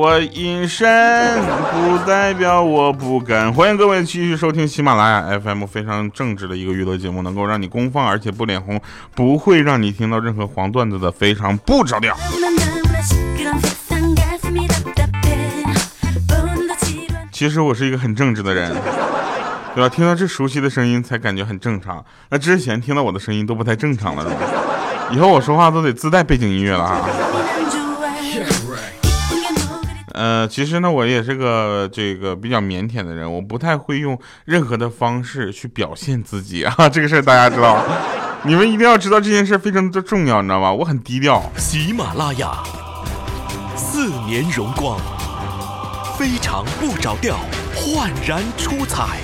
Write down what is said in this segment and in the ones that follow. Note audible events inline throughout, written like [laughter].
我隐身不代表我不敢。欢迎各位继续收听喜马拉雅 FM，非常正直的一个娱乐节目，能够让你公放而且不脸红，不会让你听到任何黄段子的，非常不着调。其实我是一个很正直的人，对吧？听到这熟悉的声音才感觉很正常。那之前听到我的声音都不太正常了，是吧？以后我说话都得自带背景音乐了啊。呃，其实呢，我也是个这个比较腼腆的人，我不太会用任何的方式去表现自己啊。[laughs] 这个事儿大家知道，[laughs] 你们一定要知道这件事非常的重要，你知道吧？我很低调。喜马拉雅，四年荣光，非常不着调，焕然出彩。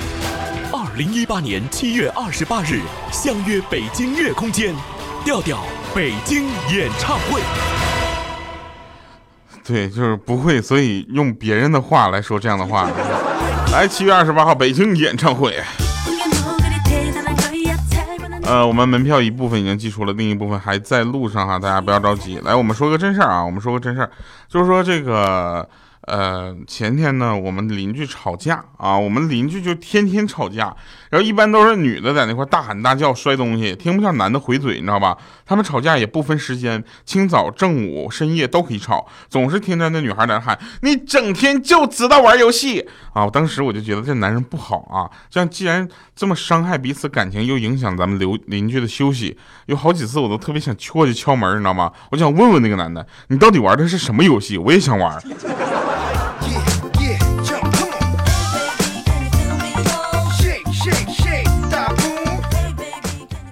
二零一八年七月二十八日，相约北京乐空间，调调北京演唱会。对，就是不会，所以用别人的话来说这样的话。来，七月二十八号北京演唱会。呃，我们门票一部分已经寄出了，另一部分还在路上哈，大家不要着急。来，我们说个真事儿啊，我们说个真事儿，就是说这个。呃，前天呢，我们邻居吵架啊，我们邻居就天天吵架，然后一般都是女的在那块大喊大叫、摔东西，听不下男的回嘴，你知道吧？他们吵架也不分时间，清早、正午、深夜都可以吵，总是听着那女孩在那喊：“你整天就知道玩游戏啊！”我当时我就觉得这男人不好啊，这样既然这么伤害彼此感情，又影响咱们留邻居的休息，有好几次我都特别想过去敲门，你知道吗？我想问问那个男的，你到底玩的是什么游戏？我也想玩。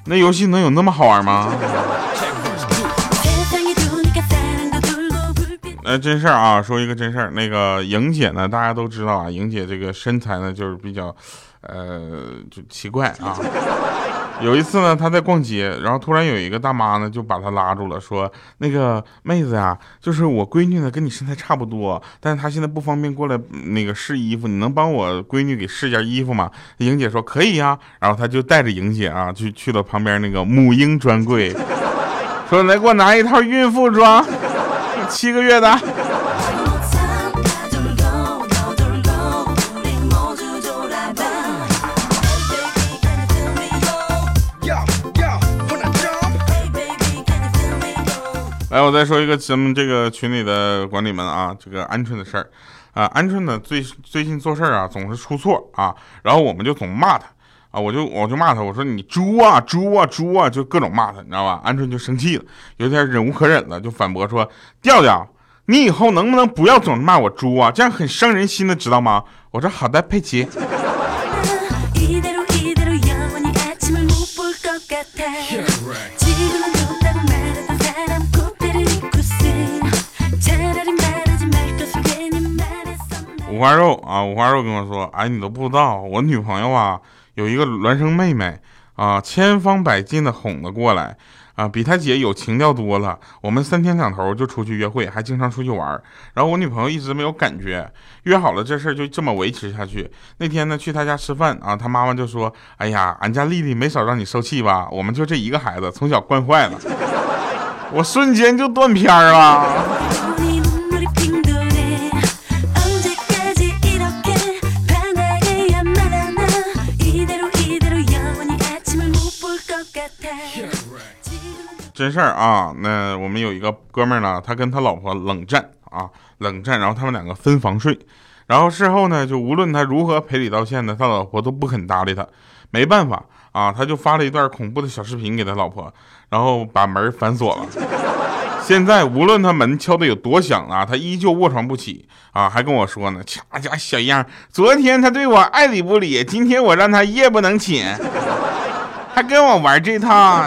那游戏能有那么好玩吗？哎，真事儿啊，说一个真事儿。那个莹姐呢，大家都知道啊，莹姐这个身材呢，就是比较，呃，就奇怪啊。有一次呢，他在逛街，然后突然有一个大妈呢，就把他拉住了，说：“那个妹子呀，就是我闺女呢，跟你身材差不多，但是她现在不方便过来那个试衣服，你能帮我闺女给试件衣服吗？”莹姐说：“可以呀。”然后他就带着莹姐啊，去去到旁边那个母婴专柜，[laughs] 说：“来给我拿一套孕妇装，七个月的。”来，我再说一个咱们这个群里的管理们啊，这个鹌鹑的事儿啊，鹌鹑呢最最近做事儿啊总是出错啊，然后我们就总骂他啊，我就我就骂他，我说你猪啊猪啊猪啊，就各种骂他，你知道吧？鹌鹑就生气了，有点忍无可忍了，就反驳说：调调，你以后能不能不要总骂我猪啊？这样很伤人心的，知道吗？我说好的，佩奇。五花肉啊，五花肉跟我说，哎，你都不知道，我女朋友啊有一个孪生妹妹啊，千方百计的哄她过来啊，比她姐有情调多了。我们三天两头就出去约会，还经常出去玩。然后我女朋友一直没有感觉，约好了这事儿就这么维持下去。那天呢去她家吃饭啊，她妈妈就说，哎呀，俺家丽丽没少让你受气吧？我们就这一个孩子，从小惯坏了。我瞬间就断片儿了。真事儿啊，那我们有一个哥们儿呢，他跟他老婆冷战啊，冷战，然后他们两个分房睡，然后事后呢，就无论他如何赔礼道歉呢，他老婆都不肯搭理他，没办法啊，他就发了一段恐怖的小视频给他老婆，然后把门反锁了。现在无论他门敲的有多响啊，他依旧卧床不起啊，还跟我说呢，掐家小样，昨天他对我爱理不理，今天我让他夜不能寝，[laughs] 还跟我玩这套。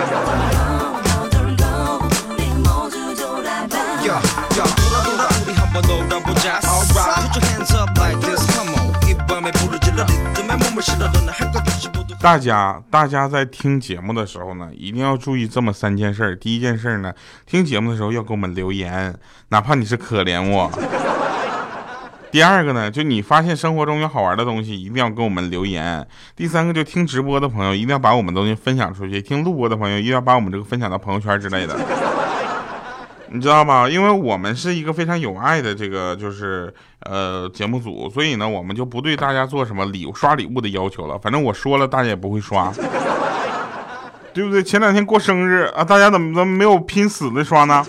[laughs] 大家，大家在听节目的时候呢，一定要注意这么三件事。第一件事呢，听节目的时候要给我们留言，哪怕你是可怜我。[laughs] 第二个呢，就你发现生活中有好玩的东西，一定要给我们留言。第三个，就听直播的朋友一定要把我们东西分享出去，听录播的朋友一定要把我们这个分享到朋友圈之类的。你知道吧？因为我们是一个非常有爱的这个就是呃节目组，所以呢，我们就不对大家做什么礼物刷礼物的要求了。反正我说了，大家也不会刷，对不对？前两天过生日啊，大家怎么怎么没有拼死的刷呢？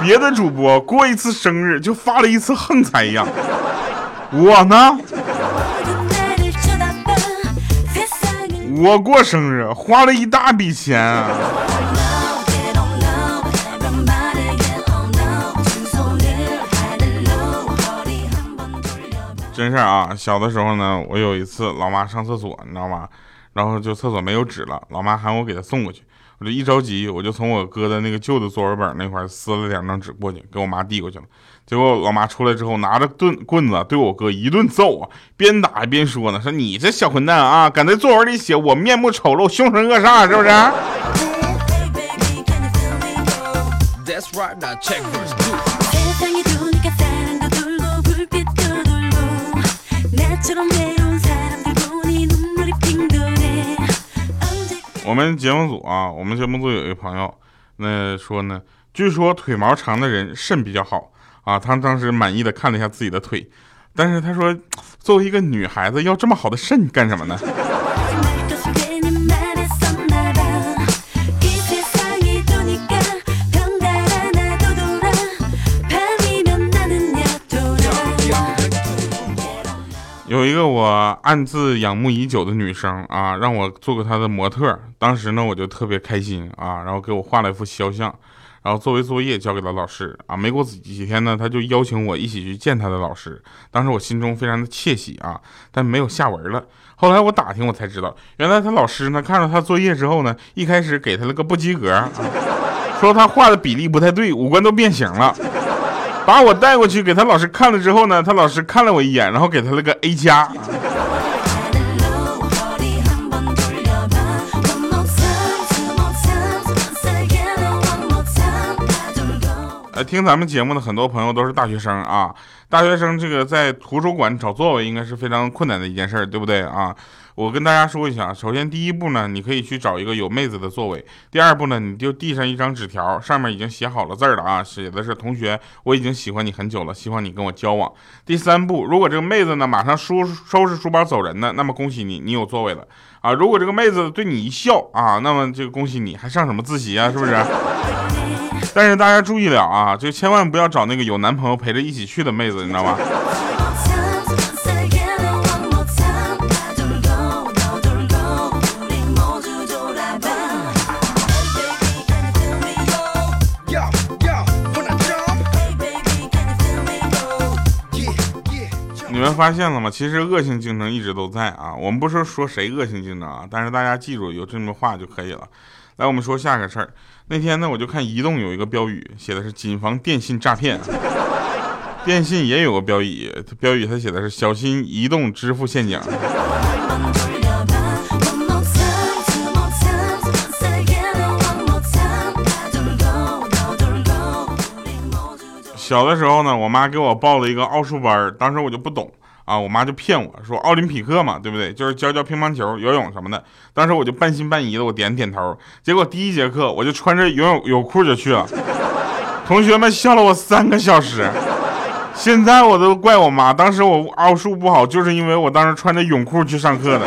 别的主播过一次生日就发了一次横财一样，我呢？我过生日花了一大笔钱啊！真事儿啊！小的时候呢，我有一次老妈上厕所，你知道吗？然后就厕所没有纸了，老妈喊我给她送过去。我就一着急，我就从我哥的那个旧的作文本那块撕了两张纸过去，给我妈递过去了。结果老妈出来之后，拿着盾棍子对我哥一顿揍啊，边打边说呢：“说你这小混蛋啊，敢在作文里写我面目丑陋、凶神恶煞，是不是？”我们节目组啊，我们节目组有一个朋友，那说呢，据说腿毛长的人肾比较好啊。他当时满意的看了一下自己的腿，但是他说，作为一个女孩子，要这么好的肾干什么呢？有一个我暗自仰慕已久的女生啊，让我做个她的模特。当时呢，我就特别开心啊，然后给我画了一幅肖像，然后作为作业交给了老师啊。没过几几天呢，他就邀请我一起去见他的老师。当时我心中非常的窃喜啊，但没有下文了。后来我打听，我才知道，原来他老师呢看到他作业之后呢，一开始给他了个不及格，说他画的比例不太对，五官都变形了。把我带过去给他老师看了之后呢，他老师看了我一眼，然后给他了个 A 加。呃，听咱们节目的很多朋友都是大学生啊，大学生这个在图书馆找座位应该是非常困难的一件事，对不对啊？我跟大家说一下，首先第一步呢，你可以去找一个有妹子的座位。第二步呢，你就递上一张纸条，上面已经写好了字了啊，写的是同学，我已经喜欢你很久了，希望你跟我交往。第三步，如果这个妹子呢马上收收拾书包走人呢，那么恭喜你，你有座位了啊。如果这个妹子对你一笑啊，那么这个恭喜你，还上什么自习啊，是不是？但是大家注意了啊，就千万不要找那个有男朋友陪着一起去的妹子，你知道吗？们发现了吗？其实恶性竞争一直都在啊。我们不是说谁恶性竞争啊，但是大家记住有这么话就可以了。来，我们说下个事儿。那天呢，我就看移动有一个标语，写的是谨防电信诈骗。电信也有个标语，标语它写的是小心移动支付陷阱。小的时候呢，我妈给我报了一个奥数班，当时我就不懂啊，我妈就骗我说奥林匹克嘛，对不对？就是教教乒乓球、游泳什么的。当时我就半信半疑的，我点点头。结果第一节课我就穿着游泳泳裤就去了，同学们笑了我三个小时。现在我都怪我妈，当时我奥数不好，就是因为我当时穿着泳裤去上课的。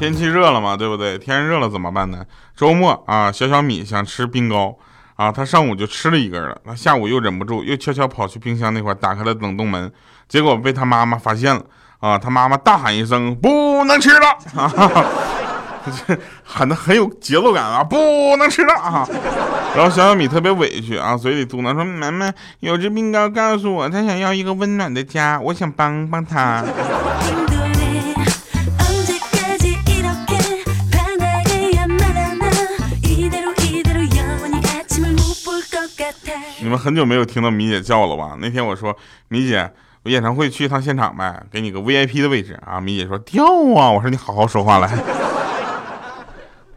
天气热了嘛，对不对？天热了怎么办呢？周末啊，小小米想吃冰糕啊，他上午就吃了一根了。他下午又忍不住，又悄悄跑去冰箱那块打开了冷冻门，结果被他妈妈发现了啊！他妈妈大喊一声：“不能吃了！” [laughs] 啊，喊的很有节奏感啊！不能吃了啊！然后小小米特别委屈啊，嘴里嘟囔说：“妈妈，有只冰糕告诉我，他想要一个温暖的家，我想帮帮他。”你们很久没有听到米姐叫了吧？那天我说米姐，我演唱会去一趟现场呗，给你个 VIP 的位置啊。米姐说掉啊，我说你好好说话来。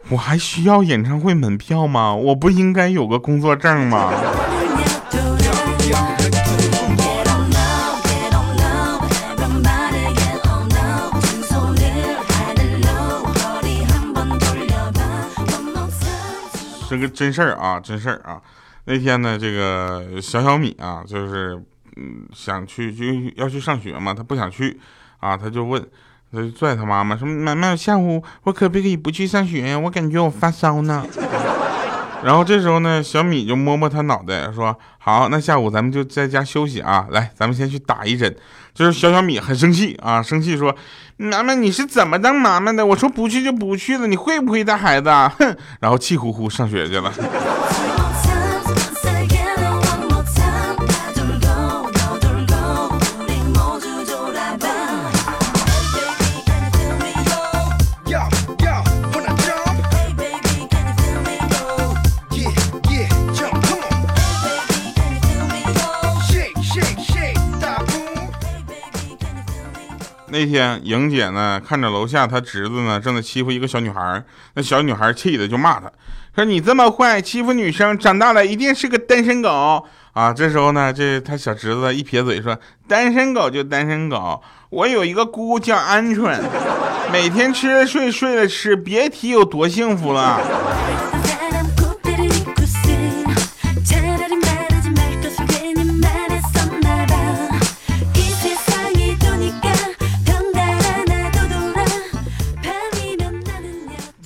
我还需要演唱会门票吗？我不应该有个工作证吗？这个真事儿啊，真事儿啊。那天呢，这个小小米啊，就是嗯想去就要去上学嘛，他不想去啊，他就问，他就拽他妈妈说：“妈妈，下午我可不可以不去上学呀？我感觉我发烧呢。[laughs] ”然后这时候呢，小米就摸摸他脑袋说：“好，那下午咱们就在家休息啊。来，咱们先去打一针。”就是小小米很生气啊，生气说：“妈妈，你是怎么当妈妈的？我说不去就不去了，你会不会带孩子？”啊？哼，[laughs] 然后气呼呼上学去了。那天莹姐呢，看着楼下她侄子呢正在欺负一个小女孩，那小女孩气的就骂他，说你这么坏，欺负女生，长大了一定是个单身狗啊！这时候呢，这他小侄子一撇嘴说，单身狗就单身狗，我有一个姑姑叫鹌鹑，每天吃了睡，睡了吃，别提有多幸福了。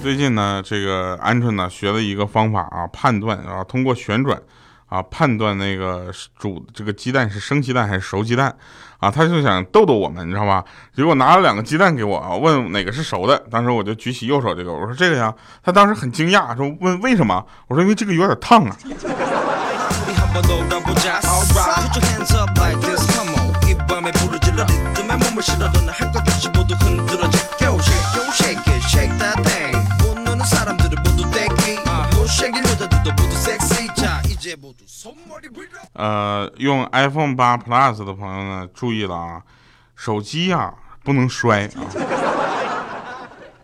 最近呢，这个鹌鹑呢学了一个方法啊，判断啊，通过旋转啊判断那个煮这个鸡蛋是生鸡蛋还是熟鸡蛋啊，他就想逗逗我们，你知道吧？结果拿了两个鸡蛋给我啊，问哪个是熟的。当时我就举起右手这个，我说这个呀。他当时很惊讶，说问为什么？我说因为这个有点烫啊。呃，用 iPhone 八 Plus 的朋友呢，注意了啊，手机呀不能摔啊，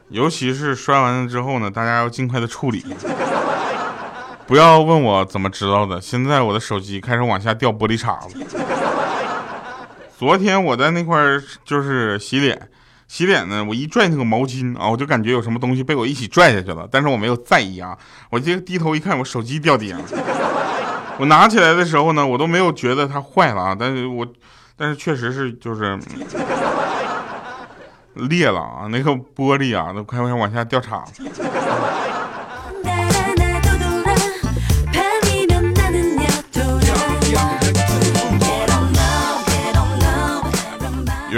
尤其是摔完了之后呢，大家要尽快的处理，不要问我怎么知道的。现在我的手机开始往下掉玻璃碴子。[laughs] 昨天我在那块就是洗脸。洗脸呢，我一拽那个毛巾啊，我就感觉有什么东西被我一起拽下去了，但是我没有在意啊。我就低头一看，我手机掉地上了。[laughs] 我拿起来的时候呢，我都没有觉得它坏了啊，但是我，但是确实是就是 [laughs] 裂了啊，那个玻璃啊都快快往下掉碴子。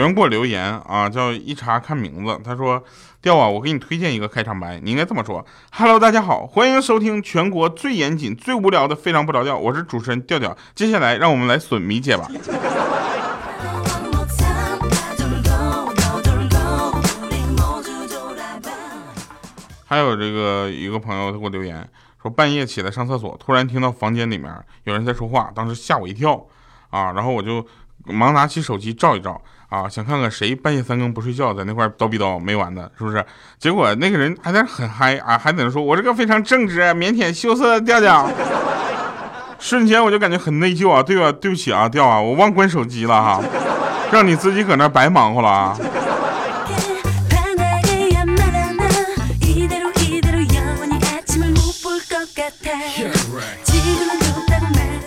人给我留言啊，叫一查看名字，他说：“调啊，我给你推荐一个开场白，你应该这么说：Hello，大家好，欢迎收听全国最严谨、最无聊的非常不着调，我是主持人调调。接下来让我们来损米姐吧。[laughs] ”还有这个一个朋友他给我留言说，半夜起来上厕所，突然听到房间里面有人在说话，当时吓我一跳啊，然后我就忙拿起手机照一照。啊，想看看谁半夜三更不睡觉，在那块叨逼叨没完的，是不是？结果那个人还在很嗨啊，还在那说：“我这个非常正直、腼腆、羞涩的调调。” [laughs] 瞬间我就感觉很内疚啊，对吧？对不起啊，调啊，我忘关手机了哈，让你自己搁那白忙活了啊。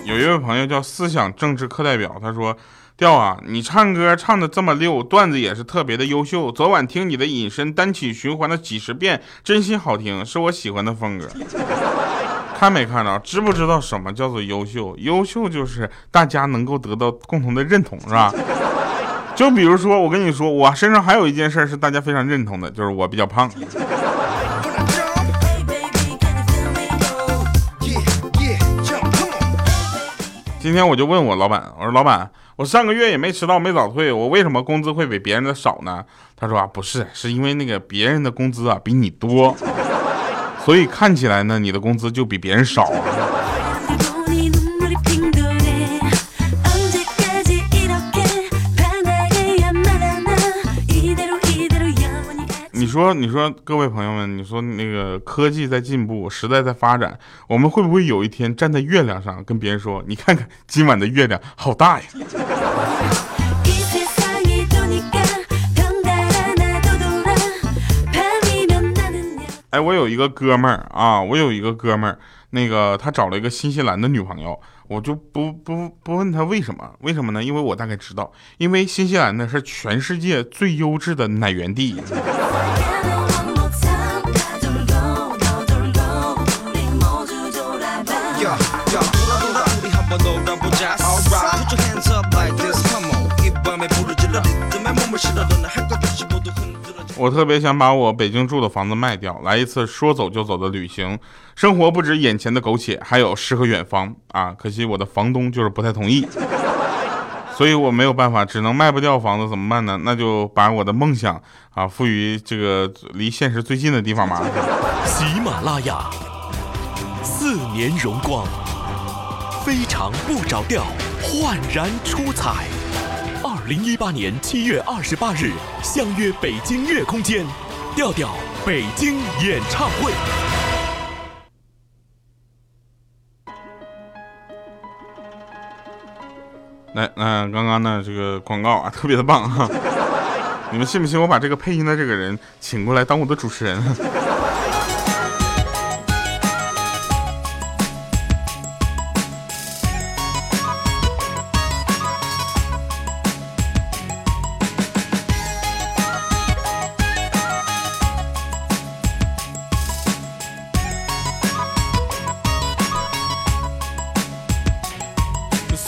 有一位朋友叫思想政治课代表，他说。调啊，你唱歌唱的这么溜，段子也是特别的优秀。昨晚听你的隐身单曲循环了几十遍，真心好听，是我喜欢的风格。[laughs] 看没看着？知不知道什么叫做优秀？优秀就是大家能够得到共同的认同，是吧？就比如说，我跟你说，我身上还有一件事是大家非常认同的，就是我比较胖。今天我就问我老板，我说老板。我上个月也没迟到，没早退，我为什么工资会比别人的少呢？他说啊，不是，是因为那个别人的工资啊比你多，所以看起来呢，你的工资就比别人少。说，你说，各位朋友们，你说那个科技在进步，时代在发展，我们会不会有一天站在月亮上跟别人说：“你看看今晚的月亮好大呀？” [laughs] 哎，我有一个哥们儿啊，我有一个哥们儿，那个他找了一个新西兰的女朋友，我就不不不问他为什么？为什么呢？因为我大概知道，因为新西兰呢是全世界最优质的奶源地。我特别想把我北京住的房子卖掉，来一次说走就走的旅行。生活不止眼前的苟且，还有诗和远方啊！可惜我的房东就是不太同意，[laughs] 所以我没有办法，只能卖不掉房子，怎么办呢？那就把我的梦想啊，赋予这个离现实最近的地方嘛。[laughs] 喜马拉雅，四年荣光，非常不着调，焕然出彩。零一八年七月二十八日，相约北京月空间，调调北京演唱会。来，嗯，刚刚呢这个广告啊，特别的棒哈！[laughs] 你们信不信我把这个配音的这个人请过来当我的主持人？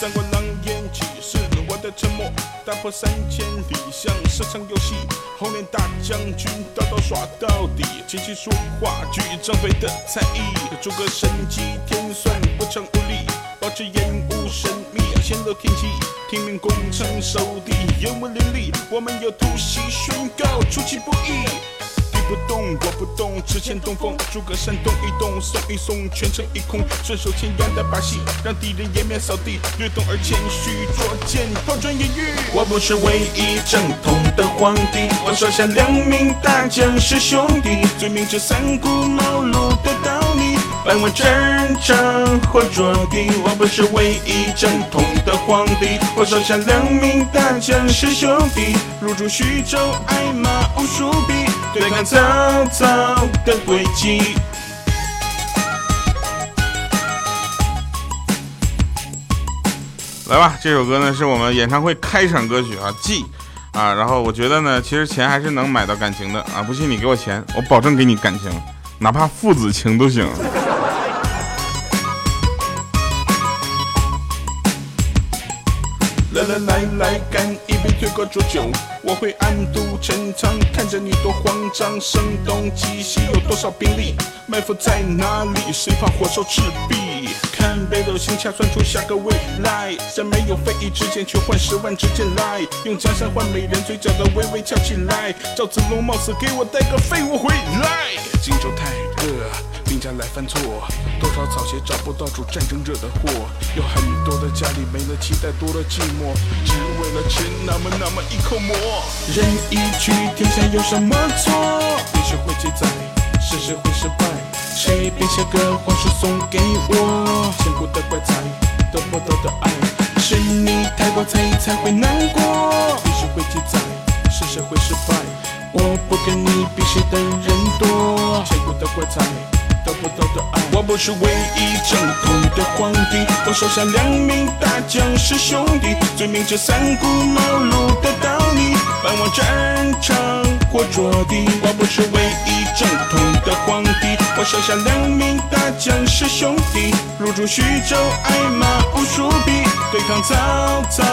三国狼烟起，是我的沉默打破三千里像是场游戏，红脸大将军刀刀耍到底，琴棋书画举张飞的才艺，诸葛神机天算不成无力，保持烟雾神秘显露天机，听命攻城守地烟雾林立，我们有突袭宣告出其不意。不动，我不动，只欠东风。诸葛山动一动，送一送，全城一空。顺手牵羊的把戏，让敌人颜面扫地。略动而谦虚，捉奸抛砖引玉。我不是唯一正统的皇帝，我手下两名大将是兄弟，最明知三顾茅庐的道理，百万战场或着地。我不是唯一正统的皇帝，我手下两名大将是兄弟，入驻徐州，挨骂无数笔。对抗曹操的诡计。来吧，这首歌呢是我们演唱会开场歌曲啊，记啊。然后我觉得呢，其实钱还是能买到感情的啊。不信你给我钱，我保证给你感情，哪怕父子情都行。来来来来，干一杯推过浊酒，我会暗度陈仓，看着你多慌张。声东击西，有多少兵力？埋伏在哪里？谁怕火烧赤壁？看北斗星掐算出下个未来，在没有飞翼之前，却换十万支箭来，用江山换美人，嘴角的微微翘起来。赵子龙冒死给我带个废物回来。荆州太热。兵家来犯错，多少草鞋找不到主，战争惹的祸。有很多的家里没了期待，多了寂寞，只为了吃那么那么一口馍。人一去，天下有什么错？历史会记载，事实会失败。谁编写个皇书送给我？千古的怪才，得不到的爱，是你太过在意才会难过。历史会记载，事实会失败。我不跟你比谁的人多，千古的怪才。得不到的爱，我不是唯一正统的皇帝，我手下两名大将是兄弟，最明知三顾茅庐的道理，盼望战场或着地。我不是唯一，我手下两名大将是兄弟，入驻徐州，爱马无数笔，对抗曹操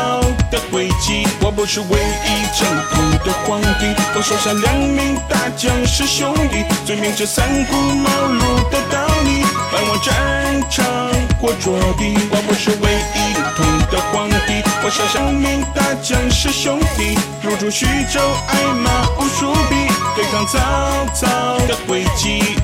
的诡计。我不是唯一正统的皇帝，我手下两名大将是兄弟，最明知三顾茅庐。的道理，百万战场过着地。我不是唯一统的皇帝，我手下两名大将是兄弟，入驻徐州，爱马无数笔，对抗曹操的诡计。